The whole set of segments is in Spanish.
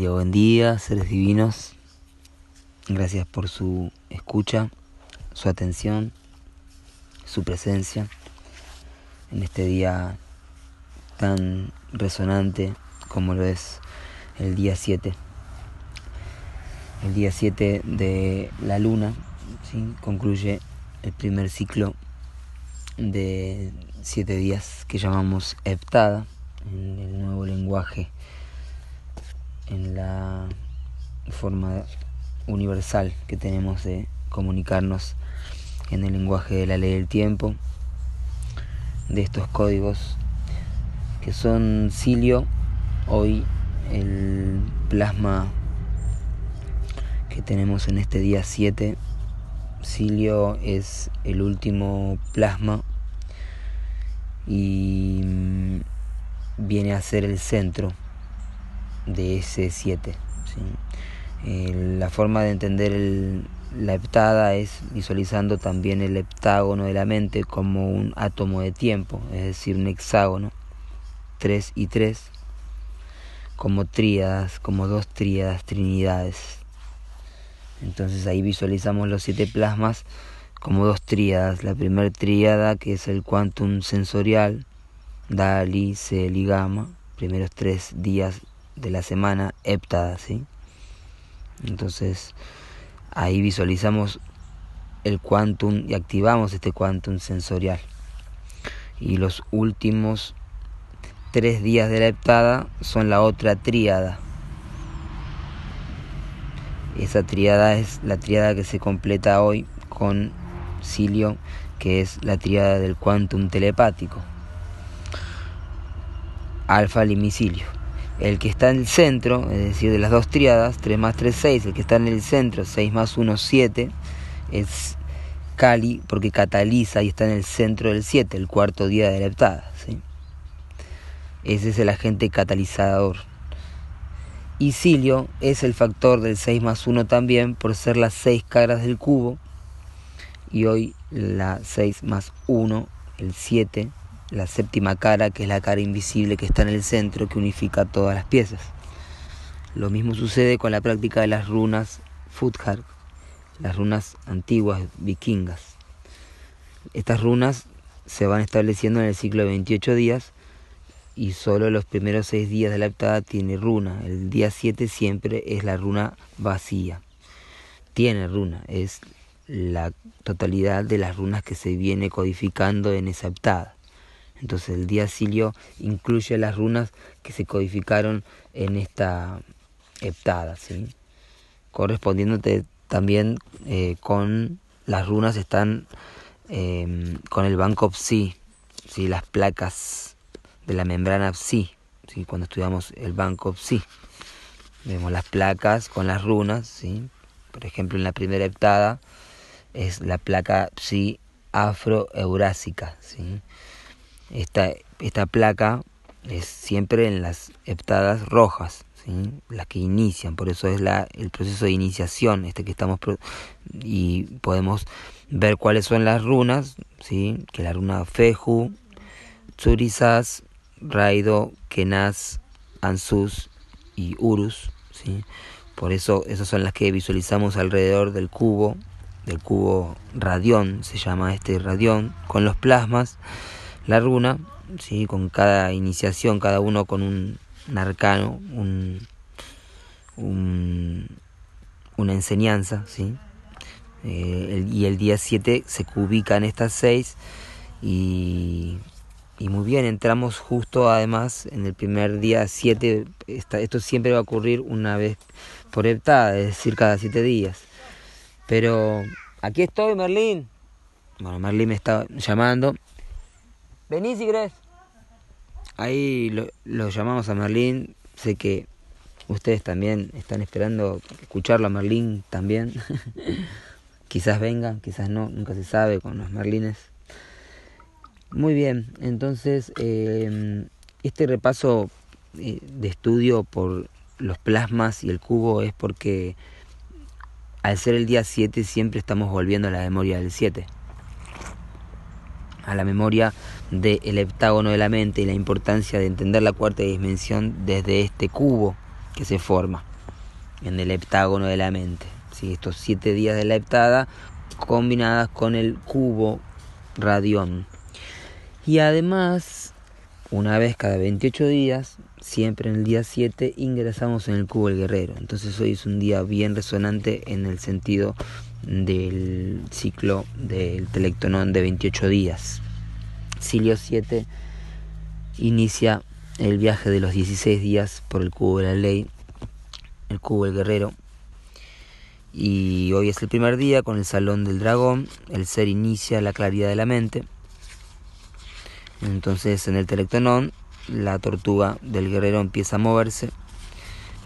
Día, buen día, seres divinos. Gracias por su escucha, su atención, su presencia en este día tan resonante como lo es el día 7. El día 7 de la luna concluye el primer ciclo de siete días que llamamos Heptada en el nuevo lenguaje en la forma universal que tenemos de comunicarnos en el lenguaje de la ley del tiempo, de estos códigos que son Cilio, hoy el plasma que tenemos en este día 7. Cilio es el último plasma y mm, viene a ser el centro de ese 7. Eh, la forma de entender la heptada es visualizando también el heptágono de la mente como un átomo de tiempo, es decir, un hexágono, 3 y 3, como tríadas, como dos tríadas, trinidades. Entonces ahí visualizamos los siete plasmas como dos tríadas. La primera tríada que es el quantum sensorial, Dali, Cel y Gamma, primeros tres días de la semana heptada, ¿sí? Entonces, ahí visualizamos el quantum y activamos este quantum sensorial. Y los últimos tres días de la heptada son la otra tríada. Esa tríada es la tríada que se completa hoy con Cilio, que es la tríada del quantum telepático. Alfa limicilio. El que está en el centro, es decir, de las dos triadas, 3 más 3, 6, el que está en el centro, 6 más 1, 7, es Cali porque cataliza y está en el centro del 7, el cuarto día de la heptada. ¿sí? Ese es el agente catalizador. Y Cilio es el factor del 6 más 1 también por ser las 6 caras del cubo. Y hoy la 6 más 1, el 7, la séptima cara, que es la cara invisible que está en el centro, que unifica todas las piezas. Lo mismo sucede con la práctica de las runas Futhar, las runas antiguas vikingas. Estas runas se van estableciendo en el ciclo de 28 días y solo los primeros 6 días de la heptada tiene runa. El día 7 siempre es la runa vacía. Tiene runa, es la totalidad de las runas que se viene codificando en esa heptada. Entonces el día Silio incluye las runas que se codificaron en esta heptada, ¿sí? correspondiéndote también eh, con las runas están em, con el banco Psi, ¿sí? las placas de la membrana Psi, ¿sí? cuando estudiamos el banco Psi. Vemos las placas con las runas, ¿sí? por ejemplo en la primera heptada es la placa Psi afroeurásica, ¿sí? Esta, esta placa es siempre en las heptadas rojas, las que inician, por eso es la, el proceso de iniciación este que estamos y podemos ver cuáles son las runas, ¿sí? que la runa Feju, Tsurisas, Raido, Kenaz, Ansus y Urus, ¿sí? por eso esas son las que visualizamos alrededor del cubo, del cubo radión, se llama este radión, con los plasmas la runa, ¿sí? con cada iniciación, cada uno con un, arcano, un, una enseñanza, ¿sí? Eh, y el día 7 se ubican estas seis y, y, muy bien, entramos justo además en el primer día 7, esto siempre va a ocurrir una vez por heptada, es decir, cada siete días. Pero aquí estoy, Merlín. Bueno, Merlín me está llamando. Vení si querés. Ahí lo, llamamos a Merlín. Sé que ustedes también están esperando escucharlo a Merlín también. quizás vengan, quizás no, nunca se sabe con los Merlines. Muy bien, entonces em, este repaso eh, de estudio por los plasmas y el cubo es porque al ser el día 7 siempre estamos volviendo a la memoria del 7 a la memoria del heptágono de la mente y la importancia de entender la cuarta dimensión desde este cubo, que se forma en el heptágono de la mente. ¿sí? Estos siete días de la heptada combinadas con el cubo radión. Y además, una vez cada 28 días, siempre en el día 7, ingresamos en el cubo del guerrero. Entonces hoy es un día bien resonante en el sentido del ciclo del telectonón de 28 días. Silio 7 inicia el viaje de los 16 días por el cubo de la ley, el cubo del guerrero. Y hoy es el primer día con el salón del dragón, el ser inicia la claridad de la mente. Entonces en el telectonón la tortuga del guerrero empieza a moverse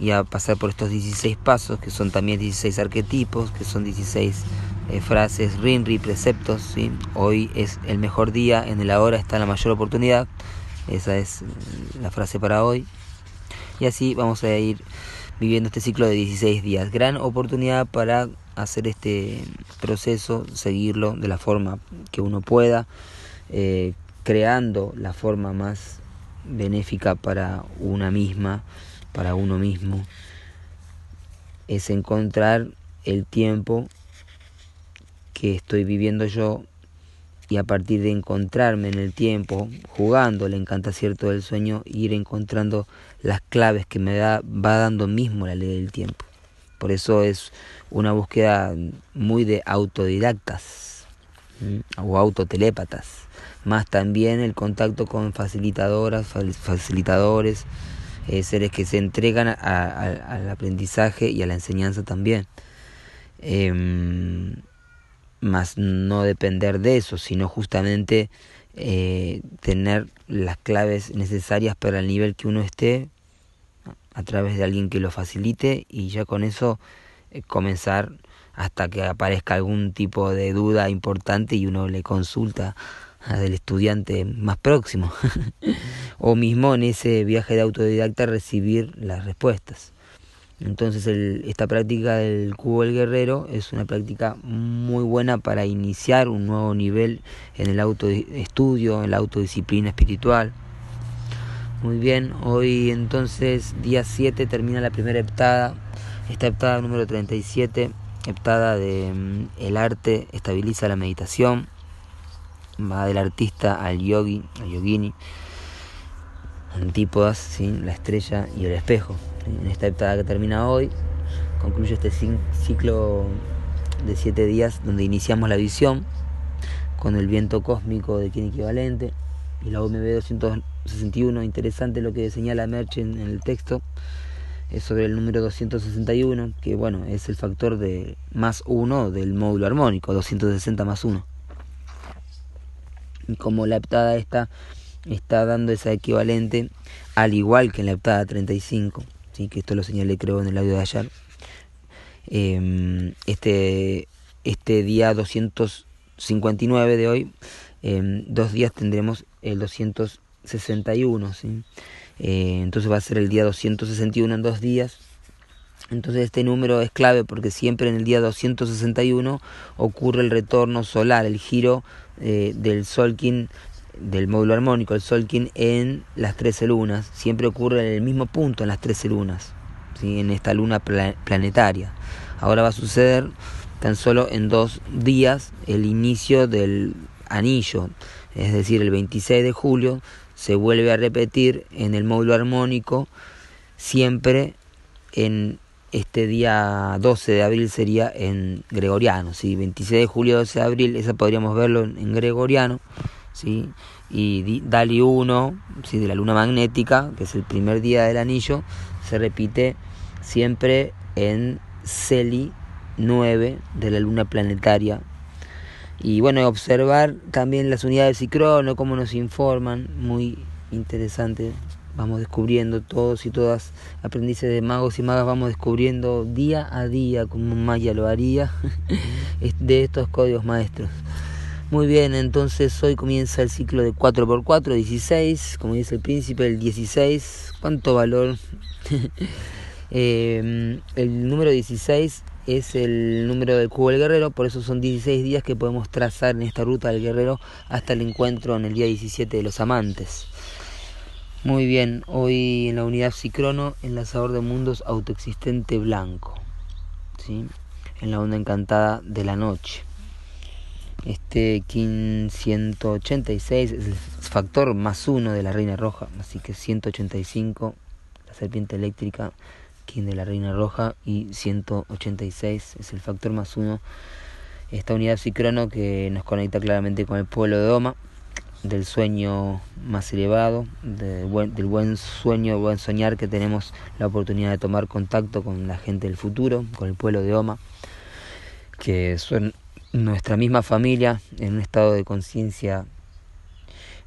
y a pasar por estos 16 pasos, que son también 16 arquetipos, que son 16 eh, frases, rinri, preceptos. ¿sí? Hoy es el mejor día, en el ahora está la mayor oportunidad. Esa es eh, la frase para hoy. Y así vamos a ir viviendo este ciclo de 16 días. Gran oportunidad para hacer este proceso, seguirlo de la forma que uno pueda, eh, creando la forma más benéfica para una misma para uno mismo es encontrar el tiempo que estoy viviendo yo y a partir de encontrarme en el tiempo, jugando le encanta cierto del sueño, ir encontrando las claves que me da, va dando mismo la ley del tiempo. Por eso es una búsqueda muy de autodidactas o autotelépatas, más también el contacto con facilitadoras, facilitadores, eh, seres que se entregan al aprendizaje y a la enseñanza también. Em, más no depender de eso, sino justamente eh, tener las claves necesarias para el nivel que uno esté a través de alguien que lo facilite y ya con eso eh, comenzar hasta que aparezca algún tipo de duda importante y uno le consulta del estudiante más próximo o mismo en ese viaje de autodidacta recibir las respuestas. Entonces esta práctica del cubo del guerrero es una práctica muy buena para iniciar un nuevo nivel en el autoestudio, en la autodisciplina espiritual. Muy bien, hoy entonces día 7 termina la primera heptada, esta heptada número 37, heptada de mm, el arte estabiliza la meditación va del artista al yogi, al yogini, antípodas, la estrella y el espejo. En esta etapa que termina hoy, concluye este ciclo de siete días donde iniciamos la visión con el viento cósmico de quien equivalente y la OMB 261, interesante lo que señala Merch en, el texto, es sobre el número 261, que bueno, es el factor de más uno del módulo armónico, 260 más 1 como la heptada esta está dando esa equivalente, al igual que en la heptada 35, ¿sí? que esto lo señalé creo en el audio de ayer, em, este, este día 259 de hoy, eh, dos días tendremos el 261, ¿sí? Eh, entonces va a ser el día 261 en dos días. Entonces este número es clave porque siempre en el día 261 ocurre el retorno solar, el giro eh, del Solkin, del módulo armónico, el Solkin en las 13 lunas. Siempre ocurre en el mismo punto en las 13 lunas, ¿sí? en esta luna planetaria. Ahora va a suceder tan solo en dos días el inicio del anillo, es decir, el 26 de julio se vuelve a repetir en el módulo armónico, siempre en este día 12 de abril sería en gregoriano, ¿sí? 26 de julio, 12 de abril, esa podríamos verlo en, gregoriano, ¿sí? Y Dali 1, ¿sí? de la luna magnética, que es el primer día del anillo, se repite siempre en Celi 9 de la luna planetaria. Y bueno, observar también las unidades de crono, cómo nos informan, muy interesante vamos descubriendo todos y todas aprendices de magos y magas, vamos descubriendo día a día, como Maya lo haría, de estos códigos maestros. Muy bien, entonces hoy comienza el ciclo de 4x4, 16, como dice el príncipe, el 16, ¿cuánto valor? Em, el número 16 es el número del cubo del guerrero, por eso son 16 días que podemos trazar en esta ruta del guerrero hasta el encuentro en el día 17 de los amantes. Muy bien, hoy en la unidad Psicrono, enlazador de mundos autoexistente blanco, ¿sí? en la onda encantada de la noche. Este Kin 186 es el factor más uno de la Reina Roja, así que 185, la serpiente eléctrica, Kin de la Reina Roja, y 186 es el factor más uno. Esta unidad Psicrono que nos conecta claramente con el pueblo de Oma del sueño más elevado, del buen, del buen sueño, buen soñar que tenemos la oportunidad de tomar contacto con la gente del futuro, con el pueblo de Oma, que son nuestra misma familia en un estado de conciencia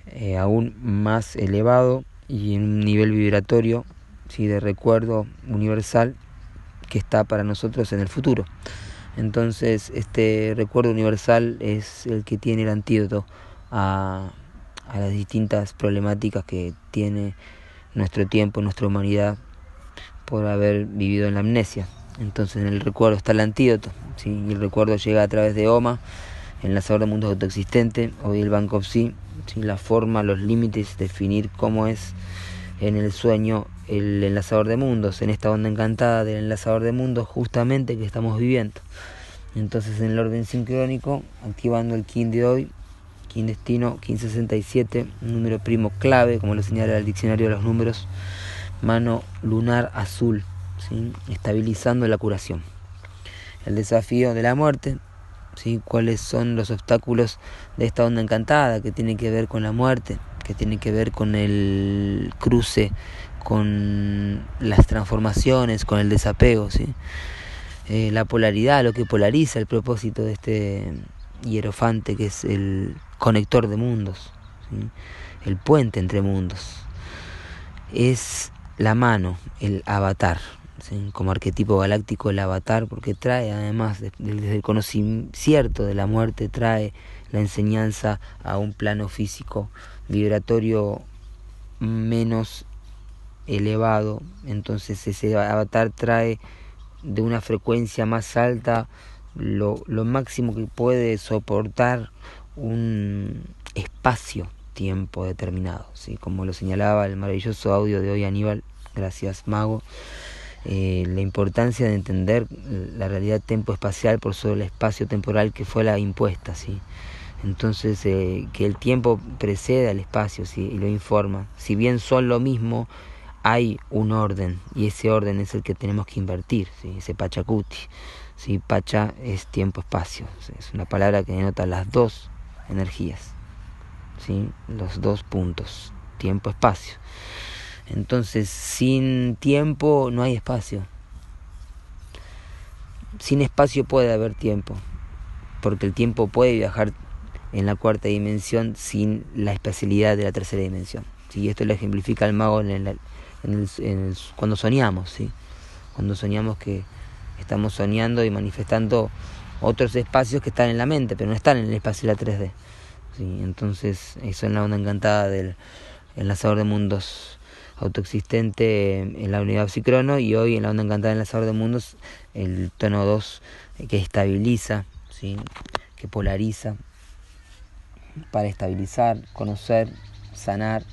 eh, aún más elevado y en un nivel vibratorio ¿sí? de recuerdo universal que está para nosotros en el futuro. Entonces este recuerdo universal es el que tiene el antídoto a a las distintas problemáticas que tiene nuestro tiempo, nuestra humanidad, por haber vivido en la amnesia. Entonces en el recuerdo está el antídoto, y el recuerdo llega a través de OMA, enlazador de mundos autoexistente, hoy el Banco Psi, ¿sí? la forma, los límites, definir cómo es en el sueño el enlazador de mundos, en esta onda encantada del enlazador de mundos justamente que estamos viviendo. Entonces en el orden sincrónico, activando el kin de hoy, destino 1567, un número primo clave, como lo señala el diccionario de los números, mano lunar azul, estabilizando la curación. El desafío de la muerte, ¿sí? cuáles son los obstáculos de esta onda encantada que tiene que ver con la muerte, que tiene que ver con el cruce, con las transformaciones, con el desapego, ¿sí? Eh, la polaridad, lo que polariza el propósito de este hierofante que es el conector de mundos, el puente entre mundos. Es la mano, el avatar, como arquetipo galáctico el avatar, porque trae además desde el conocimiento de la muerte, trae la enseñanza a un plano físico vibratorio menos elevado, entonces ese avatar trae de una frecuencia más alta lo, lo máximo que puede soportar un espacio-tiempo determinado, ¿sí? como lo señalaba el maravilloso audio de hoy Aníbal, gracias Mago, eh, la importancia de entender la realidad tempo-espacial por sobre el espacio-temporal que fue la impuesta, ¿sí? entonces eh, que el tiempo precede al espacio ¿sí? y lo informa, si bien son lo mismo, hay un orden y ese orden es el que tenemos que invertir, ¿sí? ese Pachacuti. ¿sí? Pacha es tiempo-espacio, es una palabra que denota las dos energías, ¿sí? los dos puntos, tiempo-espacio. Entonces, sin tiempo no hay espacio. Sin espacio puede haber tiempo, porque el tiempo puede viajar en la cuarta dimensión sin la espacialidad de la tercera dimensión. ¿sí? Esto lo ejemplifica el mago en en cuando soñamos, ¿sí? cuando soñamos que estamos soñando y manifestando otros espacios que están en la mente, pero no están en el espacio de la 3D. ¿sí? Entonces, eso en la onda encantada del enlazador de mundos autoexistente en la unidad psicrono y hoy en la onda encantada del enlazador de mundos el tono 2 que estabiliza, que polariza para estabilizar, conocer, sanar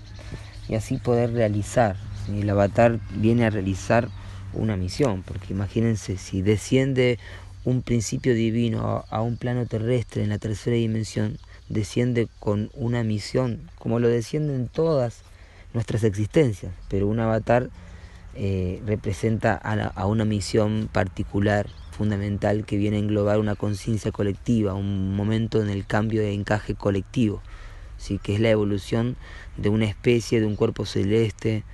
y así poder realizar. El avatar viene a realizar una misión, porque imagínense si desciende un principio divino a, un plano terrestre en la tercera dimensión, desciende con una misión, como lo descienden todas nuestras existencias, pero un avatar eh, representa a, una misión particular, fundamental, que viene a englobar una conciencia colectiva, un momento en el cambio de encaje colectivo, ¿sí? que es la evolución de una especie, de un cuerpo celeste,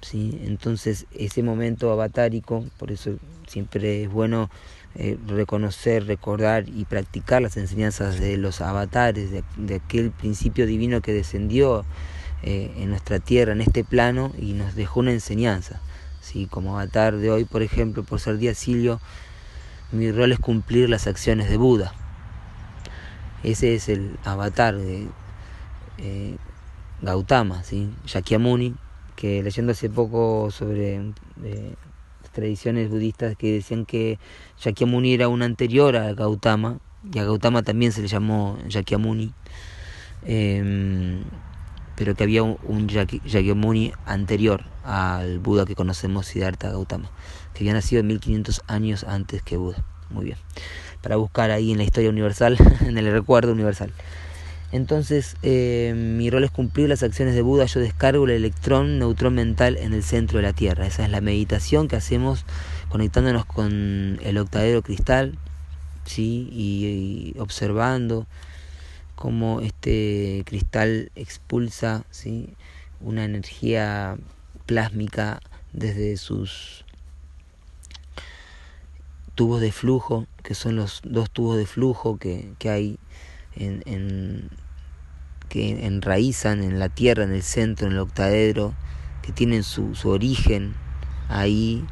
¿sí? entonces ese momento avatárico, por eso siempre es bueno eh, reconocer, recordar y practicar las enseñanzas de los avatares, de, aquel principio divino que descendió eh, en nuestra tierra, en este plano, y nos dejó una enseñanza. ¿sí? Como avatar de hoy, por ejemplo, por ser día Silio, mi rol es cumplir las acciones de Buda. Ese es el avatar de eh, Gautama, ¿sí? Shakyamuni, que leyendo hace poco sobre tradiciones budistas que decían que Shakyamuni era un anterior a Gautama, y a Gautama también se le llamó Shakyamuni. Em, pero que había un, un Yagyamuni anterior al Buda que conocemos, Siddhartha Gautama, que había nacido 1500 años antes que Buda. Muy bien. Para buscar ahí en la historia universal, en el recuerdo universal. Entonces, eh, mi rol es cumplir las acciones de Buda. Yo descargo el electrón neutrón mental en el centro de la Tierra. Esa es la meditación que hacemos conectándonos con el octadero cristal, ¿sí? y, observando cómo este cristal expulsa ¿sí? una energía plásmica desde sus tubos de flujo, que son los dos tubos de flujo que, que hay en, en, que enraizan en la tierra, en el centro, en el octadedro, que tienen su, su origen ahí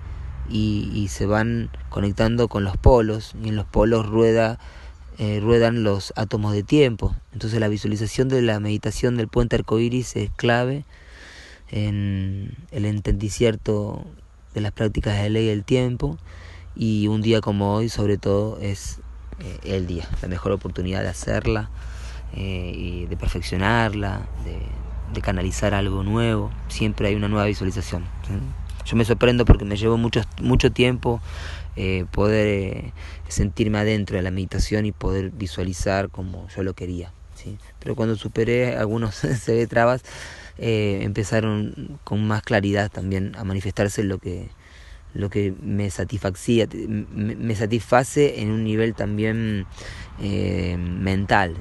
y, se van conectando con los polos y en los polos rueda, eh, ruedan los átomos de tiempo. Entonces la visualización de la meditación del puente arcoíris es clave en el entendicierto de las prácticas de ley del tiempo y un día como hoy sobre todo es eh, el día, la mejor oportunidad de hacerla eh, de perfeccionarla, de, canalizar algo nuevo. Siempre hay una nueva visualización. Yo me sorprendo porque me llevó mucho, mucho tiempo eh, poder eh, sentirme adentro de la meditación y poder visualizar como yo lo quería. ¿sí? Pero cuando superé algunos se trabas, eh, empezaron con más claridad también a manifestarse lo que lo que me satisfacía, me, satisface en un nivel también mental,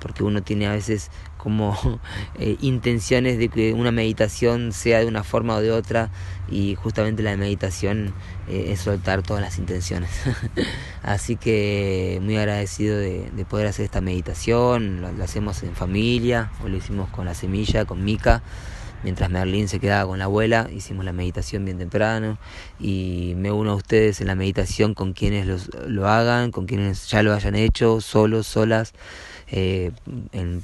porque uno tiene a veces como eh, intenciones de que una meditación sea de una forma o de otra y justamente la meditación eh, es soltar todas las intenciones. Así que muy agradecido de, de poder hacer esta meditación, lo, lo, hacemos en familia, o lo hicimos con la semilla, con Mica mientras Merlín se quedaba con la abuela, hicimos la meditación bien temprano y me uno a ustedes en la meditación con quienes los, lo hagan, con quienes ya lo hayan hecho, solos, solas, eh,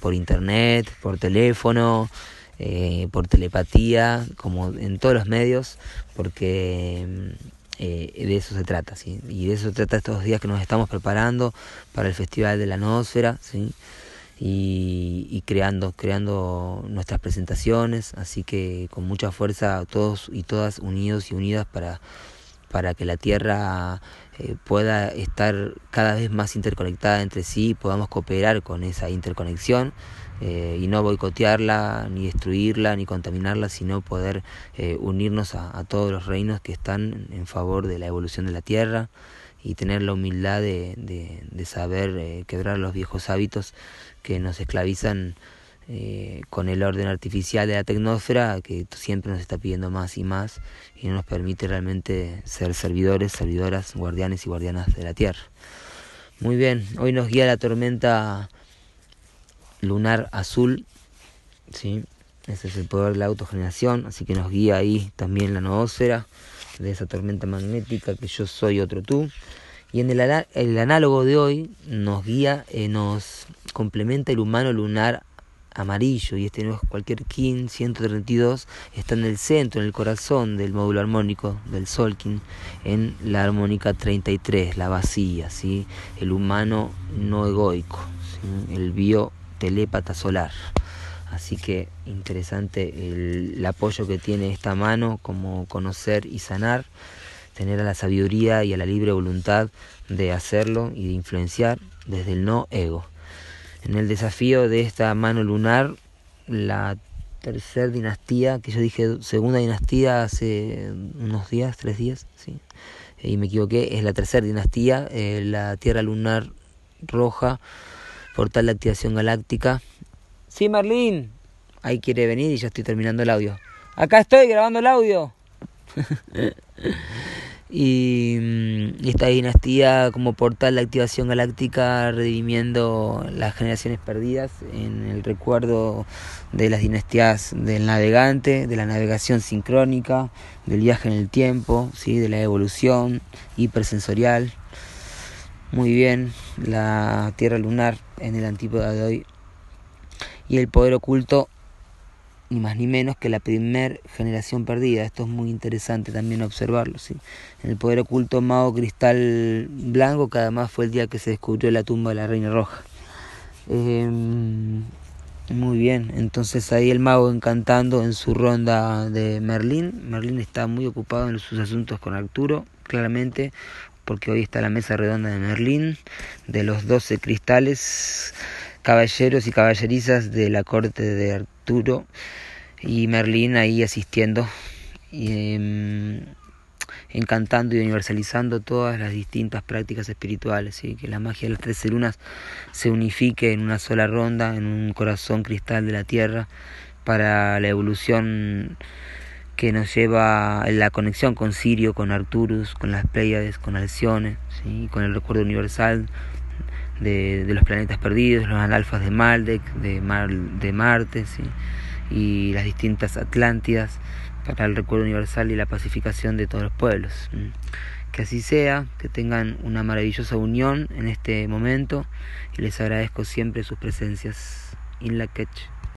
por internet, por teléfono, eh, por telepatía, como en todos los medios, porque eh, de eso se trata, ¿sí? y de eso se trata estos días que nos estamos preparando para el Festival de la Nosfera, ¿sí? Y, creando, creando nuestras presentaciones, así que con mucha fuerza todos y todas unidos y unidas para, para que la Tierra eh, pueda estar cada vez más interconectada entre sí podamos cooperar con esa interconexión eh, y no boicotearla, ni destruirla, ni contaminarla, sino poder eh, unirnos a todos los reinos que están en favor de la evolución de la Tierra y tener la humildad de, de, saber eh, quebrar los viejos hábitos que nos esclavizan eh, con el orden artificial de la tecnósfera que siempre nos está pidiendo más y más y no nos permite realmente ser servidores, servidoras, guardianes y guardianas de la Tierra. Muy bien, hoy nos guía la tormenta lunar azul, ¿sí? ese es el poder de la autogeneración, así que nos guía ahí también la noósfera de esa tormenta magnética que yo soy otro tú. Y en el, el análogo de hoy nos guía, eh, nos complementa el humano lunar amarillo y este no es cualquier Kin 132 está en el centro, en el corazón del módulo armónico del Solkin en la armónica 33, la vacía, ¿sí? el humano no egoico, ¿sí? el biotelépata solar. Así que interesante el, apoyo que tiene esta mano como conocer y sanar, tener a la sabiduría y a la libre voluntad de hacerlo y de influenciar desde el no ego. En el desafío de esta mano lunar, la tercera dinastía, que yo dije segunda dinastía hace unos días, tres días, sí, y me equivoqué, es la tercera dinastía, eh, la Tierra lunar roja, portal de activación galáctica, Sí, Marlene. Ahí quiere venir y ya estoy terminando el audio. Acá estoy grabando el audio. y, y, esta dinastía como portal de activación galáctica redimiendo las generaciones perdidas en el recuerdo de las dinastías del navegante, de la navegación sincrónica, del viaje en el tiempo, ¿sí? de la evolución hipersensorial. Muy bien, la Tierra lunar en el antípoda de hoy y el poder oculto ni más ni menos que la primer generación perdida. Esto es muy interesante también observarlo. ¿sí? En el poder oculto Mago Cristal Blanco, que además fue el día que se descubrió la tumba de la Reina Roja. Eh, Muy bien, entonces ahí el mago encantando en su ronda de Merlín. Merlín está muy ocupado en sus asuntos con Arturo, claramente, porque hoy está la mesa redonda de Merlín, de los doce cristales, caballeros y caballerizas de la corte de Arturo, y Merlín ahí asistiendo. Y, em, encantando y universalizando todas las distintas prácticas espirituales, y que la magia de las trece lunas se unifique en una sola ronda, en un corazón cristal de la Tierra, para la evolución que nos lleva la conexión con Sirio, con Arturus, con las Pleiades, con Alcione, ¿sí? con el recuerdo universal de, los planetas perdidos, los analfas de Maldek, de, Mar, de Marte, y las distintas Atlántidas para el recuerdo universal y la pacificación de todos los pueblos. Que así sea, que tengan una maravillosa unión en este momento y les agradezco siempre sus presencias. In la catch.